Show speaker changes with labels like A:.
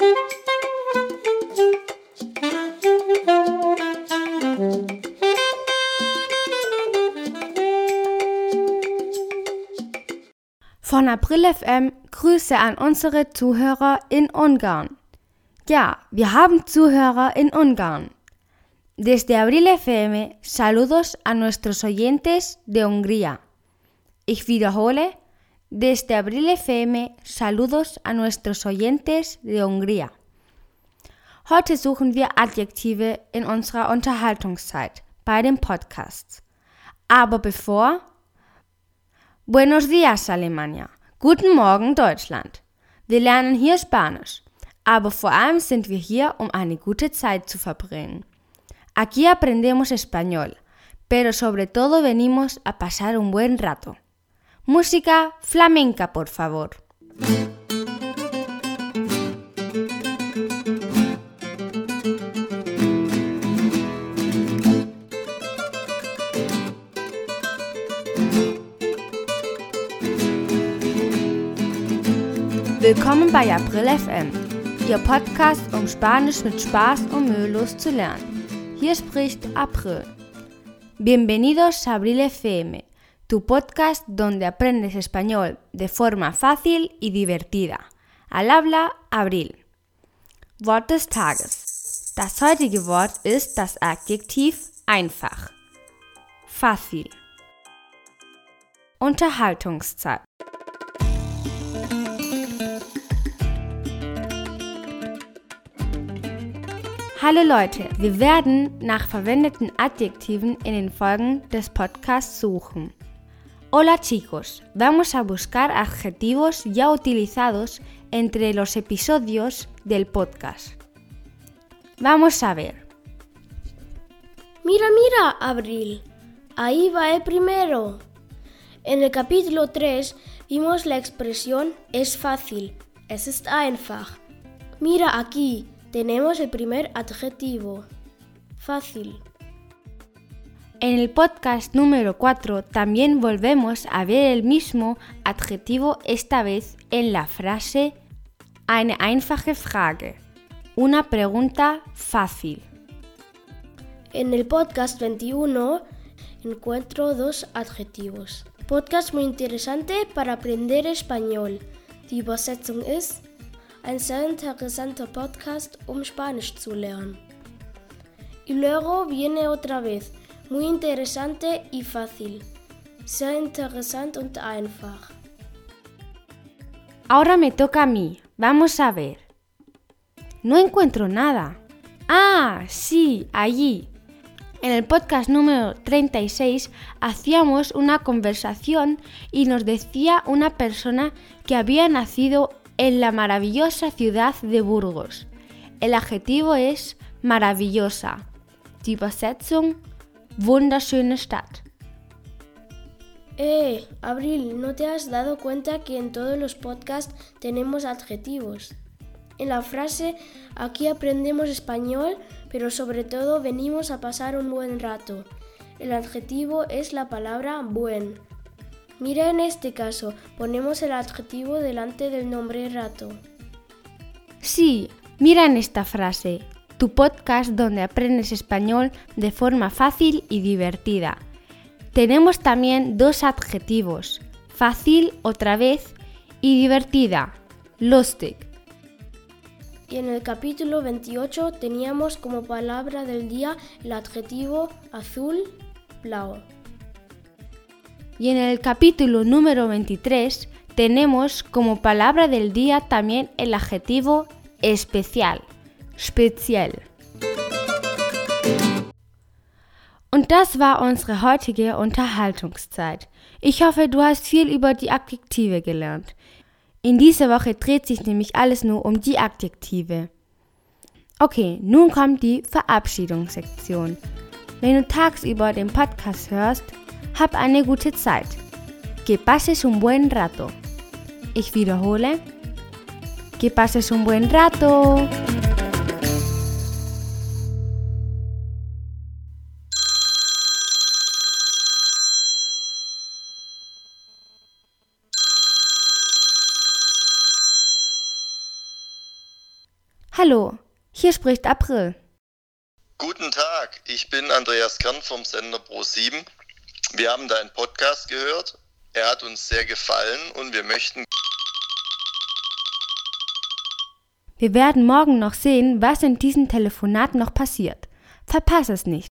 A: Von April FM Grüße an unsere Zuhörer in Ungarn. Ja, wir haben Zuhörer in Ungarn. Desde Abril FM, saludos a nuestros oyentes de Hungría. Ich wiederhole, desde Abril FM, saludos a nuestros oyentes de Hungría. Heute suchen wir Adjektive in unserer Unterhaltungszeit bei dem Podcast. Aber bevor Buenos días, Alemania. Guten Morgen, Deutschland. Wir lernen hier Spanisch, aber vor allem sind wir hier, um eine gute Zeit zu verbringen. Aquí aprendemos español, pero sobre todo venimos a pasar un buen rato. Música flamenca, por favor. Willkommen bei April FM, Ihr Podcast, um Spanisch mit Spaß und mühelos zu lernen. Hier spricht April. Bienvenidos a Abril FM, tu podcast donde aprendes español de forma fácil y divertida. Al habla Abril. Wort des Tages. Das heutige Wort ist das Adjektiv einfach. Fácil. Unterhaltungszeit. Hallo Leute, wir werden nach verwendeten Adjektiven in den Folgen des Podcasts suchen. Hola chicos, vamos a buscar adjetivos ya utilizados entre los episodios del podcast. Vamos a ver.
B: Mira, mira, Abril. Ahí va el primero. En el capítulo 3 vimos la expresión es fácil, es ist einfach. Mira aquí, tenemos el primer adjetivo. Fácil.
A: En el podcast número 4 también volvemos a ver el mismo adjetivo esta vez en la frase eine einfache Frage, una pregunta fácil.
B: En el podcast 21 encuentro dos adjetivos. Podcast muy interesante para aprender español. Die Übersetzung ist ein sehr interessanter Podcast, um Spanisch zu lernen. Y luego viene otra vez, muy interesante y fácil. Sehr interessant und einfach.
A: Ahora me toca a mí. Vamos a ver. No encuentro nada. Ah, sí, allí. En el podcast número 36 hacíamos una conversación y nos decía una persona que había nacido en la maravillosa ciudad de Burgos. El adjetivo es maravillosa. Die Übersetzung wunderschöne Stadt.
B: Eh, Abril, ¿no te has dado cuenta que en todos los podcasts tenemos adjetivos? En la frase aquí aprendemos español, pero sobre todo venimos a pasar un buen rato. El adjetivo es la palabra buen. Mira en este caso, ponemos el adjetivo delante del nombre rato.
A: Sí, mira en esta frase, tu podcast donde aprendes español de forma fácil y divertida. Tenemos también dos adjetivos, fácil otra vez y divertida, lustig.
B: Y en el capítulo 28 teníamos como palabra del día el adjetivo azul, blau.
A: Y en el capítulo número 23 tenemos como palabra del día también el adjetivo especial, speziell. Und das war unsere heutige Unterhaltungszeit. Ich hoffe, du hast viel über die Adjektive gelernt. In dieser Woche dreht sich nämlich alles nur um die Adjektive. Okay, nun kommt die Verabschiedungssektion. Wenn du tagsüber den Podcast hörst, hab eine gute Zeit. Que pases un buen rato. Ich wiederhole. Que pases un buen rato. Hallo, hier spricht April.
C: Guten Tag, ich bin Andreas Kern vom Sender Pro7. Wir haben deinen Podcast gehört. Er hat uns sehr gefallen und wir möchten.
A: Wir werden morgen noch sehen, was in diesem Telefonat noch passiert. Verpass es nicht.